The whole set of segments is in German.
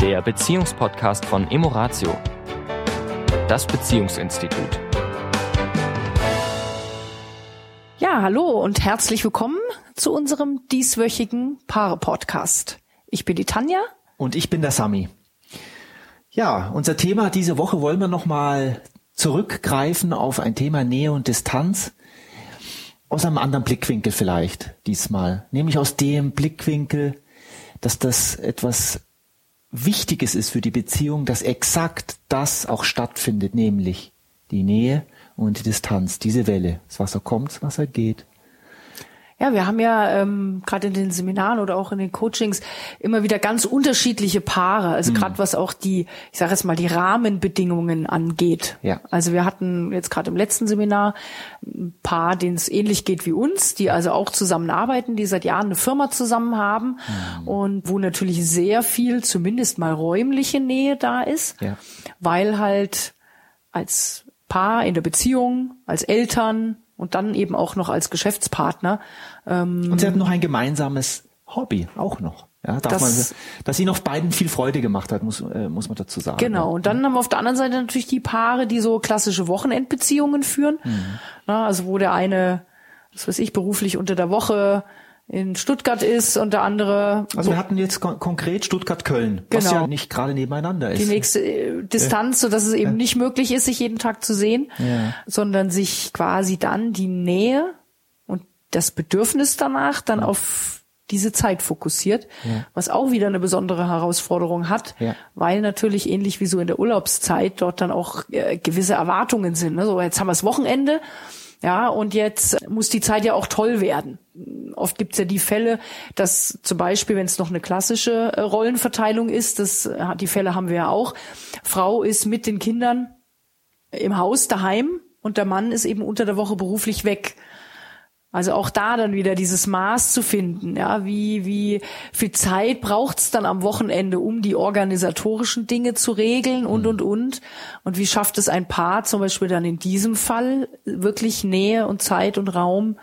der Beziehungspodcast von Emoratio, das Beziehungsinstitut. Ja, hallo und herzlich willkommen zu unserem dieswöchigen Paare-Podcast. Ich bin die Tanja. Und ich bin der Sami. Ja, unser Thema diese Woche wollen wir nochmal zurückgreifen auf ein Thema Nähe und Distanz. Aus einem anderen Blickwinkel vielleicht diesmal. Nämlich aus dem Blickwinkel, dass das etwas Wichtiges ist für die Beziehung, dass exakt das auch stattfindet, nämlich die Nähe und die Distanz, diese Welle. Das Wasser kommt, das Wasser geht. Ja, wir haben ja ähm, gerade in den Seminaren oder auch in den Coachings immer wieder ganz unterschiedliche Paare. Also mhm. gerade was auch die, ich sage jetzt mal, die Rahmenbedingungen angeht. Ja. Also wir hatten jetzt gerade im letzten Seminar ein Paar, denen es ähnlich geht wie uns, die also auch zusammenarbeiten, die seit Jahren eine Firma zusammen haben mhm. und wo natürlich sehr viel, zumindest mal räumliche Nähe da ist, ja. weil halt als Paar in der Beziehung, als Eltern, und dann eben auch noch als Geschäftspartner. Ähm, und sie hat noch ein gemeinsames Hobby, auch noch. Ja, das, man, dass sie noch beiden viel Freude gemacht hat, muss, äh, muss man dazu sagen. Genau. Und dann haben wir auf der anderen Seite natürlich die Paare, die so klassische Wochenendbeziehungen führen. Mhm. Na, also wo der eine, das weiß ich, beruflich unter der Woche in Stuttgart ist und der andere. Also wir hatten jetzt kon konkret Stuttgart-Köln, genau. was ja nicht gerade nebeneinander ist. Die nächste äh, Distanz, ja. so dass es eben ja. nicht möglich ist, sich jeden Tag zu sehen, ja. sondern sich quasi dann die Nähe und das Bedürfnis danach dann auf diese Zeit fokussiert, was auch wieder eine besondere Herausforderung hat, weil natürlich ähnlich wie so in der Urlaubszeit dort dann auch äh, gewisse Erwartungen sind. Ne? So jetzt haben wir das Wochenende ja, und jetzt muss die Zeit ja auch toll werden. Oft gibt's ja die Fälle, dass zum Beispiel, wenn es noch eine klassische äh, Rollenverteilung ist, das, äh, die Fälle haben wir ja auch, Frau ist mit den Kindern im Haus daheim und der Mann ist eben unter der Woche beruflich weg. Also auch da dann wieder dieses Maß zu finden, ja, wie wie viel Zeit braucht's dann am Wochenende, um die organisatorischen Dinge zu regeln und und und und wie schafft es ein Paar zum Beispiel dann in diesem Fall wirklich Nähe und Zeit und Raum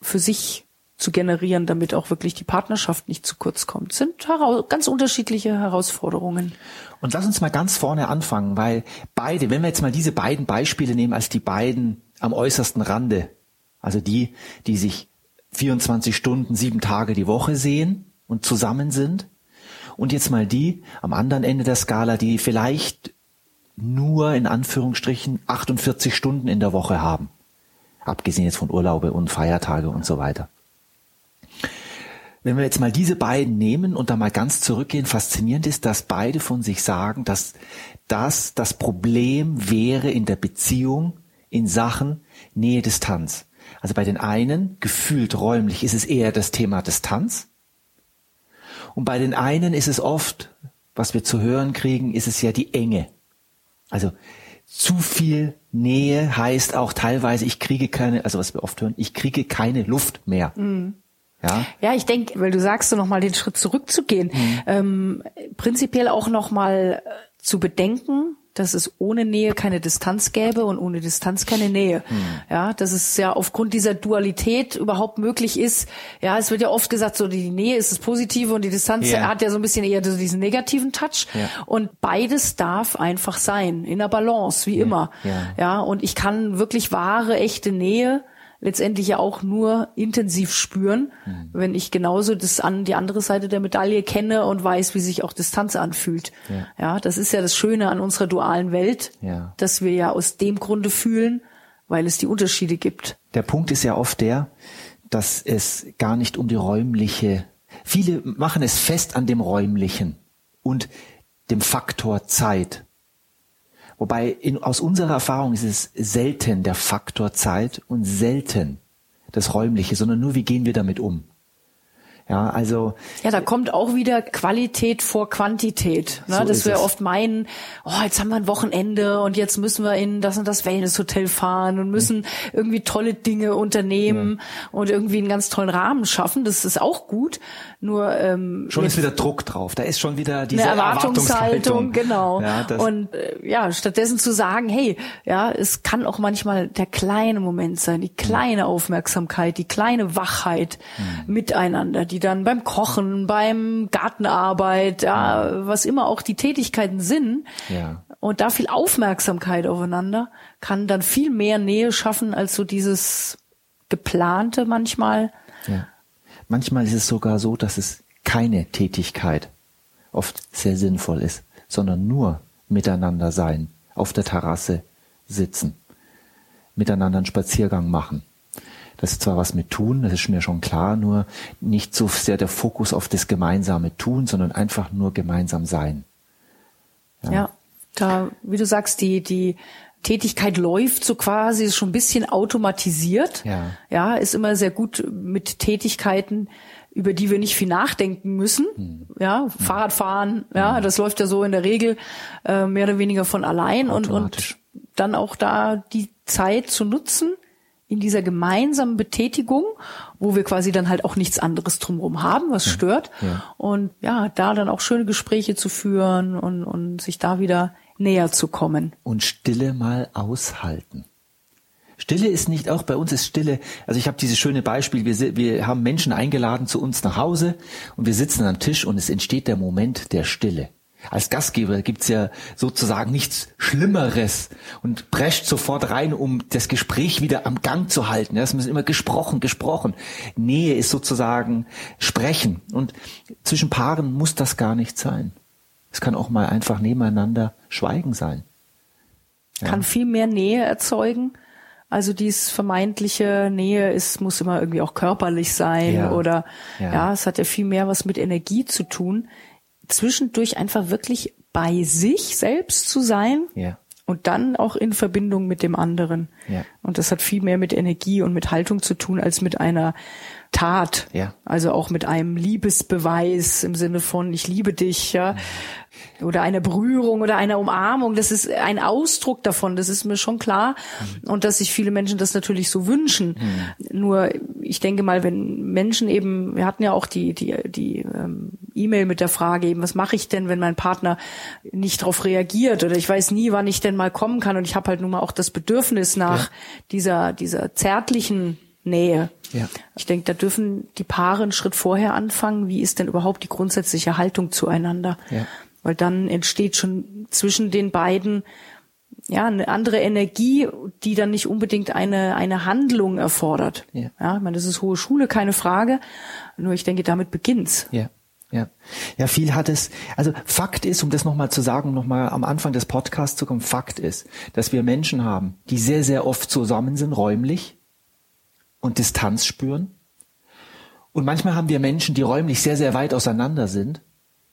für sich zu generieren, damit auch wirklich die Partnerschaft nicht zu kurz kommt. Das sind ganz unterschiedliche Herausforderungen. Und lass uns mal ganz vorne anfangen, weil beide, wenn wir jetzt mal diese beiden Beispiele nehmen als die beiden am äußersten Rande also die, die sich 24 Stunden, sieben Tage die Woche sehen und zusammen sind. Und jetzt mal die am anderen Ende der Skala, die vielleicht nur in Anführungsstrichen 48 Stunden in der Woche haben. Abgesehen jetzt von Urlaube und Feiertage und so weiter. Wenn wir jetzt mal diese beiden nehmen und da mal ganz zurückgehen, faszinierend ist, dass beide von sich sagen, dass das das Problem wäre in der Beziehung in Sachen Nähe-Distanz. Also bei den einen, gefühlt räumlich, ist es eher das Thema Distanz. Und bei den einen ist es oft, was wir zu hören kriegen, ist es ja die Enge. Also zu viel Nähe heißt auch teilweise, ich kriege keine, also was wir oft hören, ich kriege keine Luft mehr. Mhm. Ja, ja ich denke, weil du sagst, so nochmal den Schritt zurückzugehen, mhm. ähm, prinzipiell auch nochmal äh, zu bedenken, dass es ohne Nähe keine Distanz gäbe und ohne Distanz keine Nähe. Hm. Ja, dass es ja aufgrund dieser Dualität überhaupt möglich ist. Ja, es wird ja oft gesagt, so die Nähe ist das Positive und die Distanz yeah. hat ja so ein bisschen eher diesen negativen Touch. Ja. Und beides darf einfach sein, in der Balance, wie ja. immer. Ja, und ich kann wirklich wahre, echte Nähe letztendlich ja auch nur intensiv spüren, mhm. wenn ich genauso das an die andere Seite der Medaille kenne und weiß, wie sich auch Distanz anfühlt. Ja, ja das ist ja das Schöne an unserer dualen Welt, ja. dass wir ja aus dem Grunde fühlen, weil es die Unterschiede gibt. Der Punkt ist ja oft der, dass es gar nicht um die räumliche, viele machen es fest an dem räumlichen und dem Faktor Zeit. Wobei in, aus unserer Erfahrung ist es selten der Faktor Zeit und selten das Räumliche, sondern nur wie gehen wir damit um. Ja, also. Ja, da kommt auch wieder Qualität vor Quantität. Ne? So dass wir es. oft meinen, oh, jetzt haben wir ein Wochenende und jetzt müssen wir in das und das Wellnesshotel fahren und müssen mhm. irgendwie tolle Dinge unternehmen ja. und irgendwie einen ganz tollen Rahmen schaffen. Das ist auch gut. Nur ähm, schon ist wieder Druck drauf. Da ist schon wieder diese eine Erwartungshaltung, genau. Ja, und äh, ja, stattdessen zu sagen, hey, ja, es kann auch manchmal der kleine Moment sein, die kleine Aufmerksamkeit, die kleine Wachheit mhm. miteinander, die die dann beim Kochen, beim Gartenarbeit, ja, was immer auch die Tätigkeiten sind. Ja. Und da viel Aufmerksamkeit aufeinander kann dann viel mehr Nähe schaffen als so dieses geplante manchmal. Ja. Manchmal ist es sogar so, dass es keine Tätigkeit oft sehr sinnvoll ist, sondern nur miteinander sein, auf der Terrasse sitzen, miteinander einen Spaziergang machen. Das ist zwar was mit tun, das ist mir schon klar, nur nicht so sehr der Fokus auf das gemeinsame Tun, sondern einfach nur gemeinsam sein. Ja, ja da, wie du sagst, die, die Tätigkeit läuft so quasi, ist schon ein bisschen automatisiert. Ja. ja, ist immer sehr gut mit Tätigkeiten, über die wir nicht viel nachdenken müssen. Mhm. Ja, mhm. Fahrradfahren, ja, mhm. das läuft ja so in der Regel äh, mehr oder weniger von allein und, und dann auch da die Zeit zu nutzen, in dieser gemeinsamen Betätigung, wo wir quasi dann halt auch nichts anderes drumherum haben, was stört. Ja. Und ja, da dann auch schöne Gespräche zu führen und, und sich da wieder näher zu kommen. Und Stille mal aushalten. Stille ist nicht auch bei uns ist Stille. Also ich habe dieses schöne Beispiel. Wir, wir haben Menschen eingeladen zu uns nach Hause und wir sitzen am Tisch und es entsteht der Moment der Stille. Als Gastgeber gibt's ja sozusagen nichts Schlimmeres und prescht sofort rein, um das Gespräch wieder am Gang zu halten. Es muss immer gesprochen, gesprochen. Nähe ist sozusagen Sprechen. Und zwischen Paaren muss das gar nicht sein. Es kann auch mal einfach nebeneinander Schweigen sein. Ja. Kann viel mehr Nähe erzeugen. Also dies vermeintliche Nähe ist, muss immer irgendwie auch körperlich sein ja. oder ja. ja, es hat ja viel mehr was mit Energie zu tun zwischendurch einfach wirklich bei sich selbst zu sein. Ja. Und dann auch in Verbindung mit dem anderen. Ja. Und das hat viel mehr mit Energie und mit Haltung zu tun als mit einer Tat. Ja. Also auch mit einem Liebesbeweis im Sinne von ich liebe dich, ja. Oder einer Berührung oder einer Umarmung. Das ist ein Ausdruck davon. Das ist mir schon klar. Mhm. Und dass sich viele Menschen das natürlich so wünschen. Mhm. Nur ich denke mal, wenn Menschen eben, wir hatten ja auch die, die, die ähm, E-Mail mit der Frage eben, was mache ich denn, wenn mein Partner nicht darauf reagiert oder ich weiß nie, wann ich denn mal kommen kann und ich habe halt nun mal auch das Bedürfnis nach ja. dieser, dieser zärtlichen Nähe. Ja. Ich denke, da dürfen die Paare einen Schritt vorher anfangen. Wie ist denn überhaupt die grundsätzliche Haltung zueinander? Ja. Weil dann entsteht schon zwischen den beiden ja eine andere Energie, die dann nicht unbedingt eine eine Handlung erfordert. Ja, ja ich meine, das ist hohe Schule, keine Frage. Nur ich denke, damit beginnt's. Ja. Ja, ja, viel hat es. Also Fakt ist, um das nochmal zu sagen, nochmal am Anfang des Podcasts zu kommen, Fakt ist, dass wir Menschen haben, die sehr, sehr oft zusammen sind, räumlich, und Distanz spüren. Und manchmal haben wir Menschen, die räumlich sehr, sehr weit auseinander sind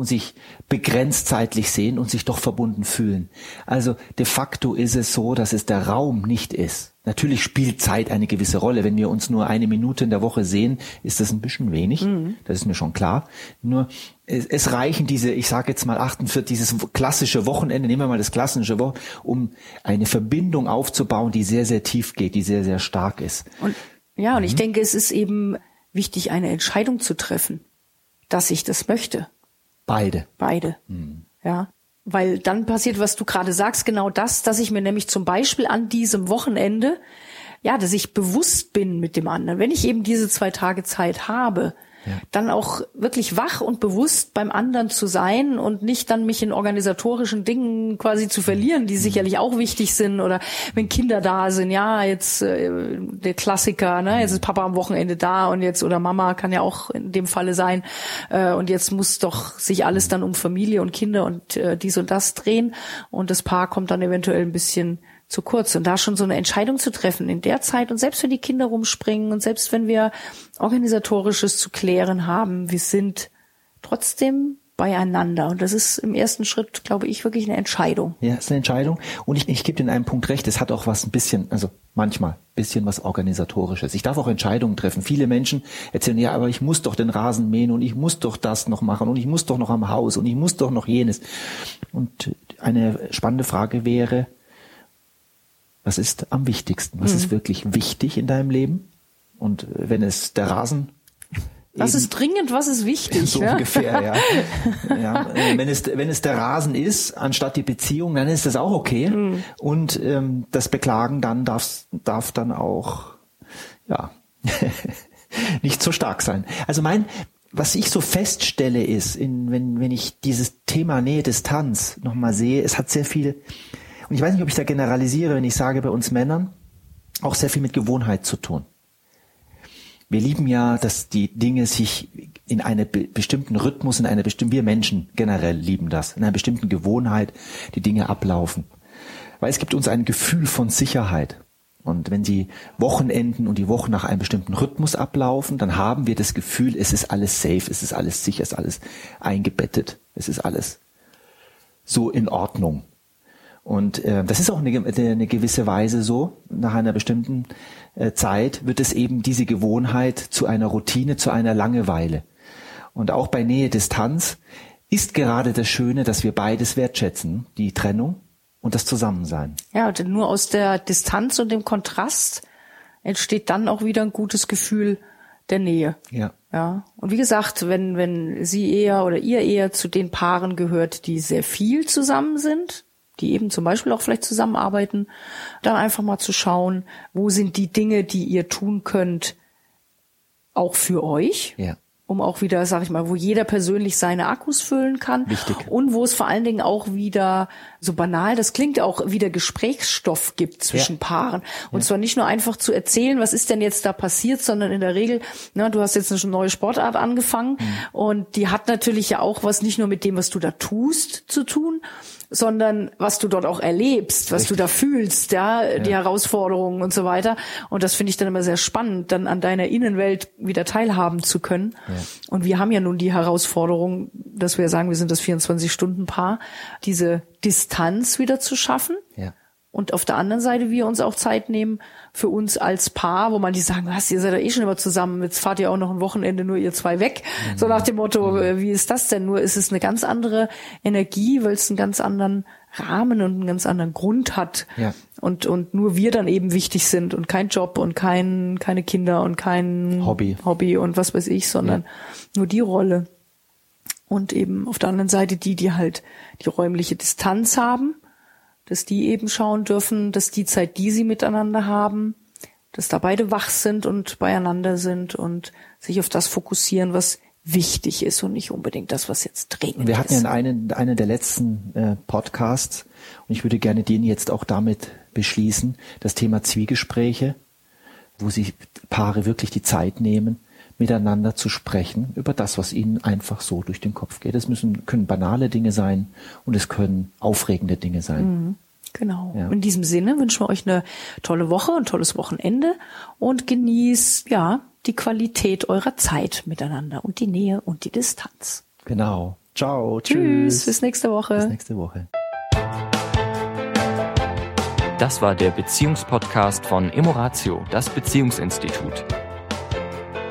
und sich begrenzt zeitlich sehen und sich doch verbunden fühlen. Also de facto ist es so, dass es der Raum nicht ist. Natürlich spielt Zeit eine gewisse Rolle. Wenn wir uns nur eine Minute in der Woche sehen, ist das ein bisschen wenig. Mhm. Das ist mir schon klar. Nur es, es reichen diese, ich sage jetzt mal 48, dieses klassische Wochenende, nehmen wir mal das klassische Wochenende, um eine Verbindung aufzubauen, die sehr, sehr tief geht, die sehr, sehr stark ist. Und ja, und mhm. ich denke, es ist eben wichtig, eine Entscheidung zu treffen, dass ich das möchte. Beide. Beide. Mhm. Ja. Weil dann passiert, was du gerade sagst, genau das, dass ich mir nämlich zum Beispiel an diesem Wochenende, ja, dass ich bewusst bin mit dem anderen. Wenn ich eben diese zwei Tage Zeit habe, dann auch wirklich wach und bewusst beim anderen zu sein und nicht dann mich in organisatorischen Dingen quasi zu verlieren, die sicherlich auch wichtig sind oder wenn Kinder da sind, ja, jetzt äh, der Klassiker, ne, jetzt ist Papa am Wochenende da und jetzt oder Mama kann ja auch in dem Falle sein äh, und jetzt muss doch sich alles dann um Familie und Kinder und äh, dies und das drehen und das Paar kommt dann eventuell ein bisschen zu kurz. Und da schon so eine Entscheidung zu treffen in der Zeit und selbst wenn die Kinder rumspringen und selbst wenn wir organisatorisches zu klären haben, wir sind trotzdem beieinander. Und das ist im ersten Schritt, glaube ich, wirklich eine Entscheidung. Ja, ist eine Entscheidung. Und ich, ich gebe dir in einem Punkt recht, es hat auch was ein bisschen, also manchmal bisschen was organisatorisches. Ich darf auch Entscheidungen treffen. Viele Menschen erzählen, ja, aber ich muss doch den Rasen mähen und ich muss doch das noch machen und ich muss doch noch am Haus und ich muss doch noch jenes. Und eine spannende Frage wäre, was ist am wichtigsten? Was mhm. ist wirklich wichtig in deinem Leben? Und wenn es der Rasen was ist dringend, was ist wichtig? So ja? ungefähr, ja. ja. Wenn, es, wenn es der Rasen ist, anstatt die Beziehung, dann ist das auch okay. Mhm. Und ähm, das Beklagen dann darf, darf dann auch ja nicht so stark sein. Also mein was ich so feststelle ist, in, wenn, wenn ich dieses Thema Nähe, Distanz nochmal sehe, es hat sehr viel, und ich weiß nicht, ob ich da generalisiere, wenn ich sage, bei uns Männern, auch sehr viel mit Gewohnheit zu tun. Wir lieben ja, dass die Dinge sich in einem be bestimmten Rhythmus, in einer bestimmten, wir Menschen generell lieben das, in einer bestimmten Gewohnheit die Dinge ablaufen. Weil es gibt uns ein Gefühl von Sicherheit. Und wenn die Wochenenden und die Wochen nach einem bestimmten Rhythmus ablaufen, dann haben wir das Gefühl, es ist alles safe, es ist alles sicher, es ist alles eingebettet, es ist alles so in Ordnung. Und äh, das ist auch eine, eine gewisse Weise so. Nach einer bestimmten äh, Zeit wird es eben diese Gewohnheit zu einer Routine, zu einer Langeweile. Und auch bei Nähe Distanz ist gerade das Schöne, dass wir beides wertschätzen, die Trennung und das Zusammensein. Ja, denn nur aus der Distanz und dem Kontrast entsteht dann auch wieder ein gutes Gefühl der Nähe. Ja. Ja. Und wie gesagt, wenn, wenn sie eher oder ihr eher zu den Paaren gehört, die sehr viel zusammen sind, die eben zum Beispiel auch vielleicht zusammenarbeiten, dann einfach mal zu schauen, wo sind die Dinge, die ihr tun könnt, auch für euch. Ja um auch wieder, sag ich mal, wo jeder persönlich seine Akkus füllen kann. Wichtig. Und wo es vor allen Dingen auch wieder, so banal, das klingt auch wieder Gesprächsstoff gibt zwischen ja. Paaren. Und ja. zwar nicht nur einfach zu erzählen, was ist denn jetzt da passiert, sondern in der Regel, na, du hast jetzt eine neue Sportart angefangen mhm. und die hat natürlich ja auch was nicht nur mit dem, was du da tust, zu tun, sondern was du dort auch erlebst, was Richtig. du da fühlst, ja, ja, die Herausforderungen und so weiter. Und das finde ich dann immer sehr spannend, dann an deiner Innenwelt wieder teilhaben zu können. Ja. Und wir haben ja nun die Herausforderung, dass wir sagen, wir sind das 24-Stunden-Paar, diese Distanz wieder zu schaffen. Ja. Und auf der anderen Seite wir uns auch Zeit nehmen für uns als Paar, wo man die sagen, was, ihr seid ja eh schon immer zusammen, jetzt fahrt ihr auch noch ein Wochenende nur ihr zwei weg. Mhm. So nach dem Motto, mhm. wie ist das denn? Nur ist es eine ganz andere Energie, weil es einen ganz anderen Rahmen und einen ganz anderen Grund hat. Ja. Und, und nur wir dann eben wichtig sind und kein Job und kein, keine Kinder und kein Hobby. Hobby und was weiß ich, sondern ja. nur die Rolle. Und eben auf der anderen Seite die, die halt die räumliche Distanz haben dass die eben schauen dürfen, dass die Zeit, die sie miteinander haben, dass da beide wach sind und beieinander sind und sich auf das fokussieren, was wichtig ist und nicht unbedingt das, was jetzt dringend ist. Wir hatten ja in einem, einem der letzten äh, Podcasts, und ich würde gerne den jetzt auch damit beschließen, das Thema Zwiegespräche, wo sich Paare wirklich die Zeit nehmen, miteinander zu sprechen über das, was ihnen einfach so durch den Kopf geht. Es müssen, können banale Dinge sein und es können aufregende Dinge sein. Mhm. Genau. Ja. In diesem Sinne wünschen wir euch eine tolle Woche, ein tolles Wochenende und genießt, ja, die Qualität eurer Zeit miteinander und die Nähe und die Distanz. Genau. Ciao. Tschüss. tschüss. Bis nächste Woche. Bis nächste Woche. Das war der Beziehungspodcast von Emoratio, das Beziehungsinstitut.